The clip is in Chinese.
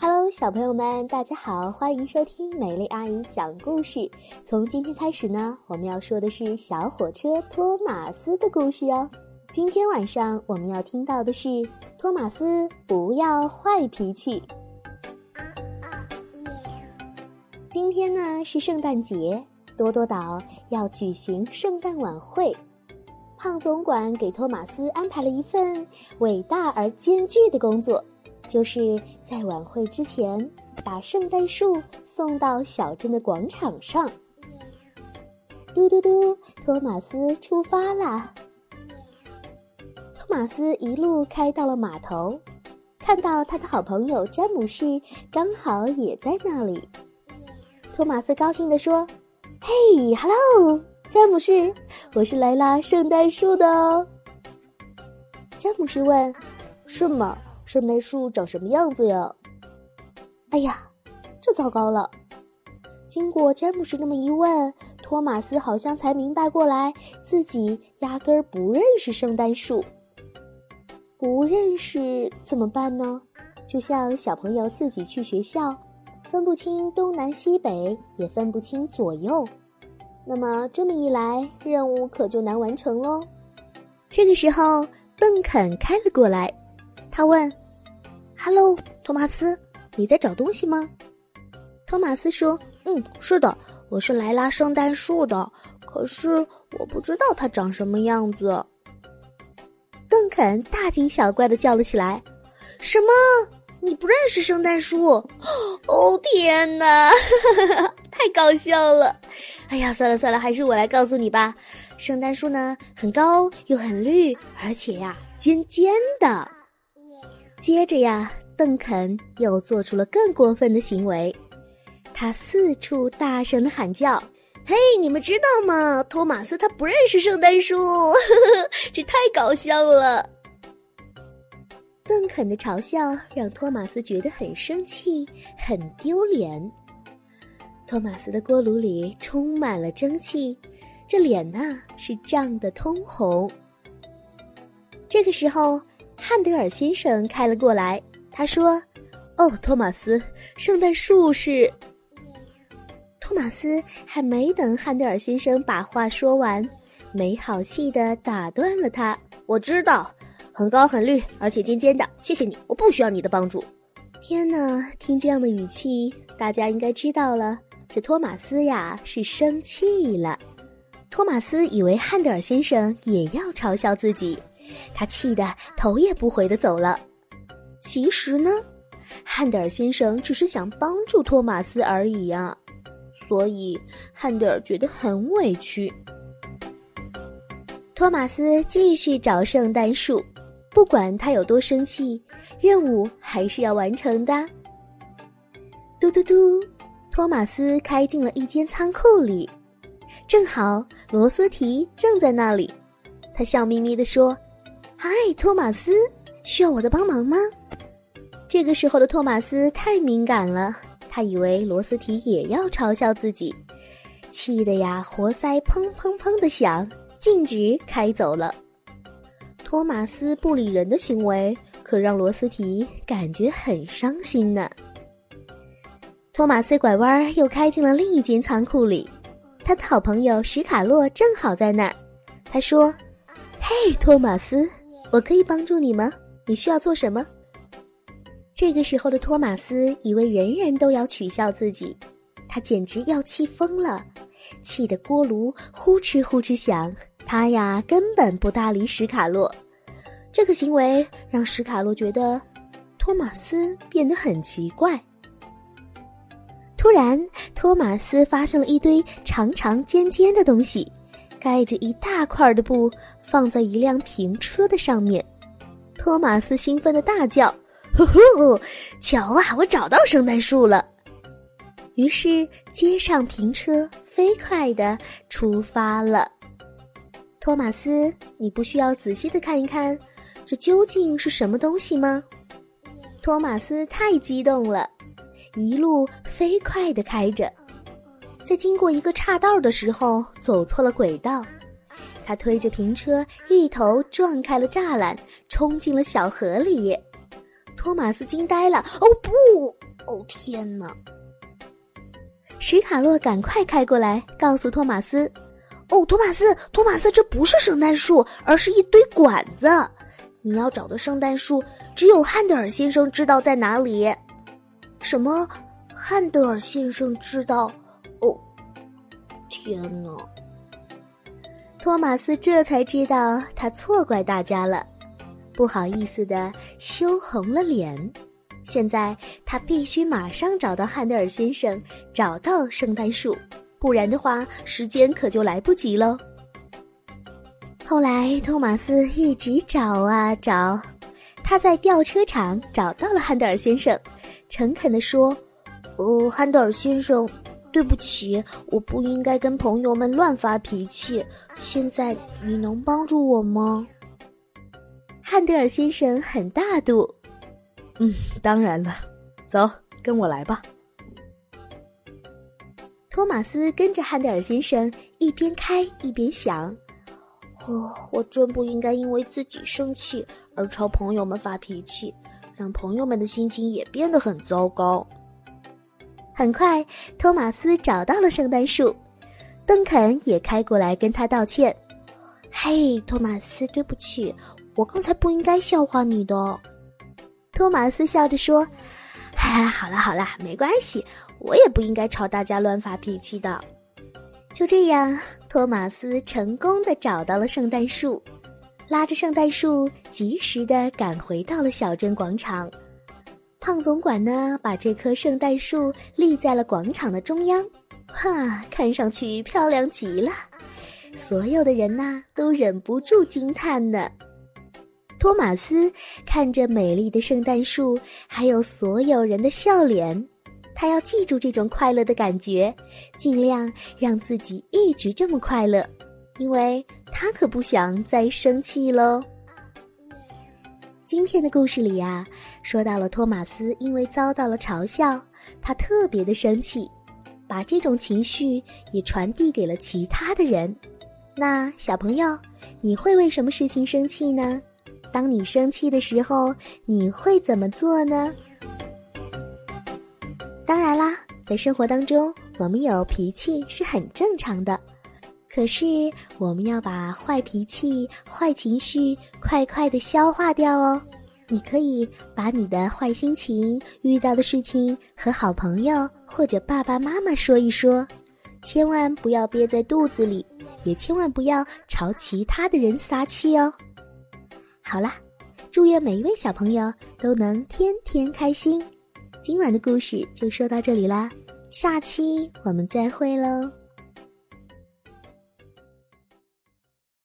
Hello，小朋友们，大家好，欢迎收听美丽阿姨讲故事。从今天开始呢，我们要说的是小火车托马斯的故事哦。今天晚上我们要听到的是托马斯不要坏脾气。啊，啊今天呢是圣诞节，多多岛要举行圣诞晚会。胖总管给托马斯安排了一份伟大而艰巨的工作。就是在晚会之前，把圣诞树送到小镇的广场上。嘟嘟嘟，托马斯出发啦！托马斯一路开到了码头，看到他的好朋友詹姆士刚好也在那里。托马斯高兴地说：“嘿，hello，詹姆士，我是来拉圣诞树的哦。”詹姆士问：“是吗？”圣诞树长什么样子呀？哎呀，这糟糕了！经过詹姆士那么一问，托马斯好像才明白过来，自己压根儿不认识圣诞树。不认识怎么办呢？就像小朋友自己去学校，分不清东南西北，也分不清左右。那么这么一来，任务可就难完成喽。这个时候，邓肯开了过来，他问。Hello，托马斯，你在找东西吗？托马斯说：“嗯，是的，我是来拉圣诞树的。可是我不知道它长什么样子。”邓肯大惊小怪的叫了起来：“什么？你不认识圣诞树？哦天哪，太搞笑了！哎呀，算了算了，还是我来告诉你吧。圣诞树呢，很高又很绿，而且呀，尖尖的。”接着呀，邓肯又做出了更过分的行为，他四处大声的喊叫：“嘿，你们知道吗？托马斯他不认识圣诞树，这太搞笑了。”邓肯的嘲笑让托马斯觉得很生气、很丢脸。托马斯的锅炉里充满了蒸汽，这脸呐是涨得通红。这个时候。汉德尔先生开了过来，他说：“哦，托马斯，圣诞树是……”托马斯还没等汉德尔先生把话说完，没好气的打断了他：“我知道，很高很绿，而且尖尖的。谢谢你，我不需要你的帮助。”天哪，听这样的语气，大家应该知道了，这托马斯呀是生气了。托马斯以为汉德尔先生也要嘲笑自己。他气得头也不回的走了。其实呢，汉德尔先生只是想帮助托马斯而已呀，所以汉德尔觉得很委屈。托马斯继续找圣诞树，不管他有多生气，任务还是要完成的。嘟嘟嘟，托马斯开进了一间仓库里，正好罗斯提正在那里，他笑眯眯地说。嗨，托马斯，需要我的帮忙吗？这个时候的托马斯太敏感了，他以为罗斯提也要嘲笑自己，气得呀，活塞砰砰砰的响，径直开走了。托马斯不理人的行为可让罗斯提感觉很伤心呢。托马斯拐弯又开进了另一间仓库里，他的好朋友史卡洛正好在那儿。他说：“嘿，托马斯。”我可以帮助你吗？你需要做什么？这个时候的托马斯以为人人都要取笑自己，他简直要气疯了，气得锅炉呼哧呼哧响。他呀根本不搭理史卡洛，这个行为让史卡洛觉得托马斯变得很奇怪。突然，托马斯发现了一堆长长尖尖的东西。盖着一大块的布放在一辆平车的上面，托马斯兴奋的大叫：“呼呼！瞧啊，我找到圣诞树了！”于是接上平车，飞快的出发了。托马斯，你不需要仔细的看一看，这究竟是什么东西吗？托马斯太激动了，一路飞快的开着。在经过一个岔道的时候，走错了轨道，他推着平车一头撞开了栅栏，冲进了小河里。托马斯惊呆了。哦不！哦天哪！史卡洛赶快开过来，告诉托马斯：“哦，托马斯，托马斯，这不是圣诞树，而是一堆管子。你要找的圣诞树，只有汉德尔先生知道在哪里。”什么？汉德尔先生知道？哦，天哪！托马斯这才知道他错怪大家了，不好意思的羞红了脸。现在他必须马上找到汉德尔先生，找到圣诞树，不然的话时间可就来不及喽。后来托马斯一直找啊找，他在吊车场找到了汉德尔先生，诚恳地说：“哦，汉德尔先生，对不起，我不应该跟朋友们乱发脾气。现在你能帮助我吗？”汉德尔先生很大度。嗯，当然了，走，跟我来吧。托马斯跟着汉德尔先生一边开一边想：“哦，我真不应该因为自己生气而朝朋友们发脾气，让朋友们的心情也变得很糟糕。”很快，托马斯找到了圣诞树，邓肯也开过来跟他道歉：“嘿，托马斯，对不起，我刚才不应该笑话你的。”托马斯笑着说：“哈，好了好了，没关系，我也不应该朝大家乱发脾气的。”就这样，托马斯成功的找到了圣诞树，拉着圣诞树及时的赶回到了小镇广场。胖总管呢，把这棵圣诞树立在了广场的中央，哈，看上去漂亮极了。所有的人呐，都忍不住惊叹呢。托马斯看着美丽的圣诞树，还有所有人的笑脸，他要记住这种快乐的感觉，尽量让自己一直这么快乐，因为他可不想再生气喽。今天的故事里呀，说到了托马斯因为遭到了嘲笑，他特别的生气，把这种情绪也传递给了其他的人。那小朋友，你会为什么事情生气呢？当你生气的时候，你会怎么做呢？当然啦，在生活当中，我们有脾气是很正常的。可是，我们要把坏脾气、坏情绪快快的消化掉哦。你可以把你的坏心情、遇到的事情和好朋友或者爸爸妈妈说一说，千万不要憋在肚子里，也千万不要朝其他的人撒气哦。好啦，祝愿每一位小朋友都能天天开心。今晚的故事就说到这里啦，下期我们再会喽。